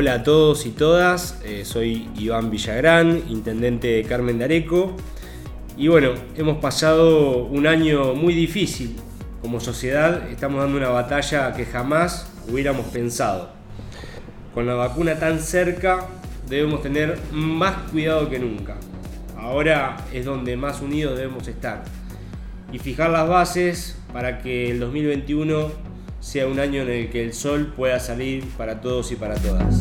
Hola a todos y todas, eh, soy Iván Villagrán, intendente de Carmen de Areco. Y bueno, hemos pasado un año muy difícil. Como sociedad estamos dando una batalla que jamás hubiéramos pensado. Con la vacuna tan cerca debemos tener más cuidado que nunca. Ahora es donde más unidos debemos estar. Y fijar las bases para que el 2021 sea un año en el que el sol pueda salir para todos y para todas.